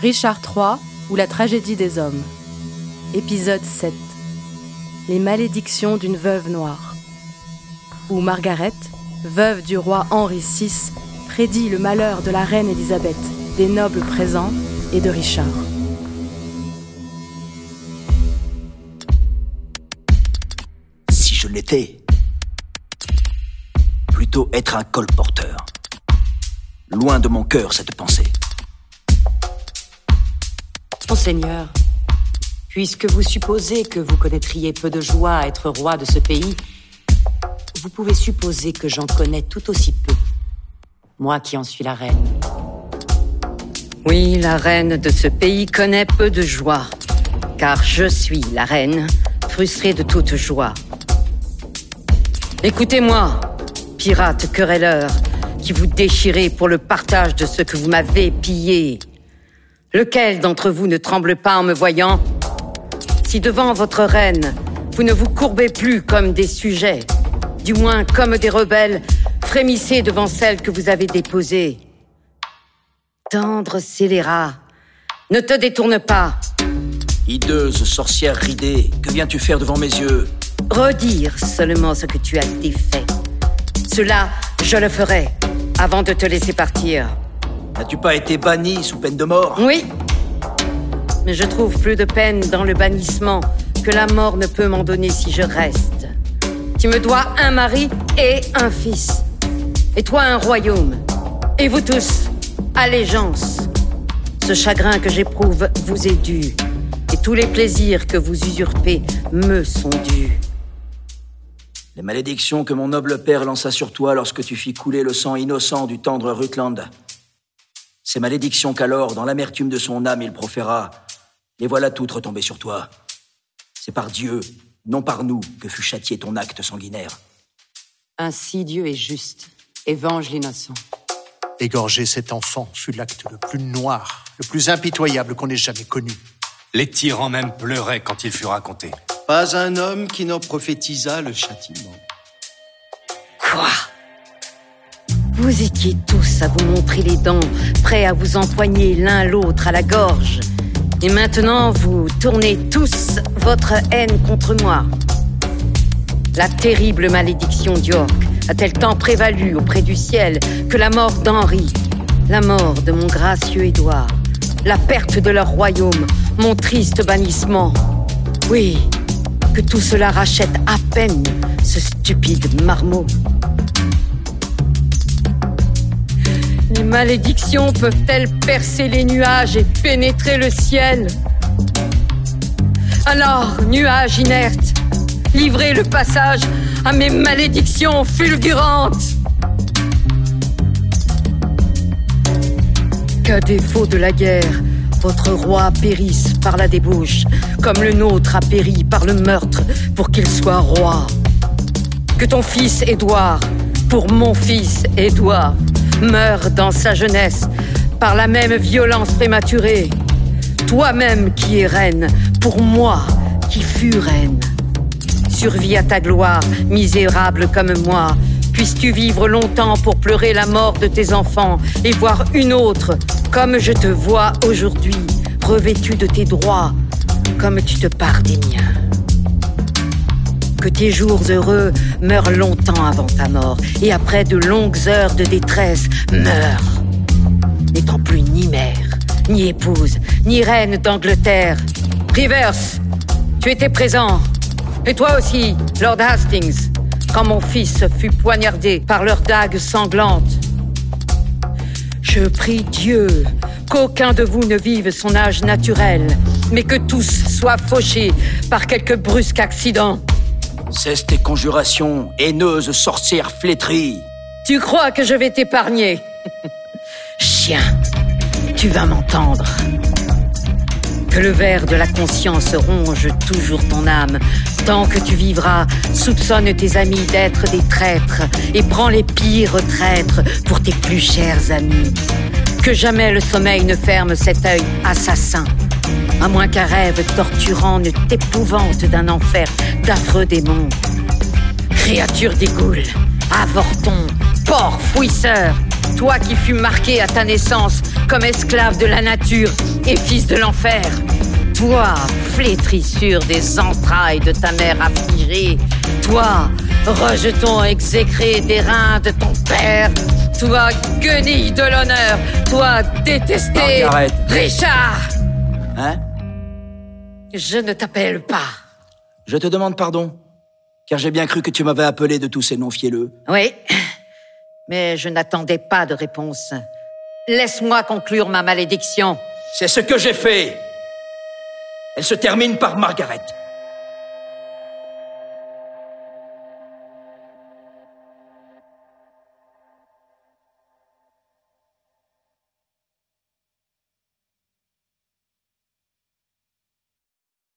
Richard III ou la tragédie des hommes. Épisode 7. Les malédictions d'une veuve noire. Où Margaret, veuve du roi Henri VI, prédit le malheur de la reine Élisabeth, des nobles présents et de Richard. Si je l'étais, plutôt être un colporteur. Loin de mon cœur cette pensée. Monseigneur, puisque vous supposez que vous connaîtriez peu de joie à être roi de ce pays, vous pouvez supposer que j'en connais tout aussi peu. Moi qui en suis la reine. Oui, la reine de ce pays connaît peu de joie, car je suis la reine, frustrée de toute joie. Écoutez-moi, pirate querelleur, qui vous déchirez pour le partage de ce que vous m'avez pillé. Lequel d'entre vous ne tremble pas en me voyant Si devant votre reine, vous ne vous courbez plus comme des sujets, du moins comme des rebelles, frémissez devant celle que vous avez déposée. Tendre scélérat, ne te détourne pas. Hideuse sorcière ridée, que viens-tu faire devant mes yeux? Redire seulement ce que tu as défait. Cela, je le ferai, avant de te laisser partir. N'as-tu pas été banni sous peine de mort? Oui. Mais je trouve plus de peine dans le bannissement que la mort ne peut m'en donner si je reste. Tu me dois un mari et un fils. Et toi un royaume. Et vous tous, allégeance. Ce chagrin que j'éprouve vous est dû. Et tous les plaisirs que vous usurpez me sont dus. Les malédictions que mon noble père lança sur toi lorsque tu fis couler le sang innocent du tendre Rutland. Ces malédictions qu'alors, dans l'amertume de son âme, il proféra, les voilà toutes retombées sur toi. C'est par Dieu, non par nous, que fut châtié ton acte sanguinaire. Ainsi Dieu est juste et venge l'innocent. Égorger cet enfant fut l'acte le plus noir, le plus impitoyable qu'on ait jamais connu. Les tyrans même pleuraient quand il fut raconté. Pas un homme qui n'en prophétisa le châtiment. Quoi? Vous étiez tous à vous montrer les dents, prêts à vous empoigner l'un l'autre à la gorge. Et maintenant, vous tournez tous votre haine contre moi. La terrible malédiction d'York a-t-elle tant prévalu auprès du ciel que la mort d'Henri, la mort de mon gracieux Édouard, la perte de leur royaume, mon triste bannissement? Oui, que tout cela rachète à peine ce stupide marmot. Les malédictions peuvent-elles percer les nuages et pénétrer le ciel Alors, nuages inertes, livrez le passage à mes malédictions fulgurantes Qu'à défaut de la guerre, votre roi périsse par la débauche, comme le nôtre a péri par le meurtre pour qu'il soit roi. Que ton fils Édouard, pour mon fils Édouard, meure dans sa jeunesse par la même violence prématurée. Toi-même qui es reine, pour moi qui fus reine. Survis à ta gloire, misérable comme moi. Puisses-tu vivre longtemps pour pleurer la mort de tes enfants et voir une autre, comme je te vois aujourd'hui, revêtue de tes droits, comme tu te pars des miens. Que tes jours heureux meurent longtemps avant ta mort, et après de longues heures de détresse, meurs, n'étant plus ni mère, ni épouse, ni reine d'Angleterre. Rivers, tu étais présent, et toi aussi, Lord Hastings, quand mon fils fut poignardé par leurs dagues sanglantes. Je prie Dieu qu'aucun de vous ne vive son âge naturel, mais que tous soient fauchés par quelque brusque accident. Cesse tes conjurations, haineuse sorcière flétrie. Tu crois que je vais t'épargner? Chien, tu vas m'entendre. Que le ver de la conscience ronge toujours ton âme. Tant que tu vivras, soupçonne tes amis d'être des traîtres et prends les pires traîtres pour tes plus chers amis. Que jamais le sommeil ne ferme cet œil assassin. À moins qu'un rêve torturant ne t'épouvante d'un enfer d'affreux démons. Créature des goules, avorton, porc fouisseur, Toi qui fus marqué à ta naissance comme esclave de la nature et fils de l'enfer. Toi, flétrissure des entrailles de ta mère affligée. Toi, rejeton exécré des reins de ton père. Toi, guenille de l'honneur. Toi, détesté. Richard Hein? Je ne t'appelle pas. Je te demande pardon, car j'ai bien cru que tu m'avais appelé de tous ces noms fielleux. Oui, mais je n'attendais pas de réponse. Laisse-moi conclure ma malédiction. C'est ce que j'ai fait. Elle se termine par Margaret.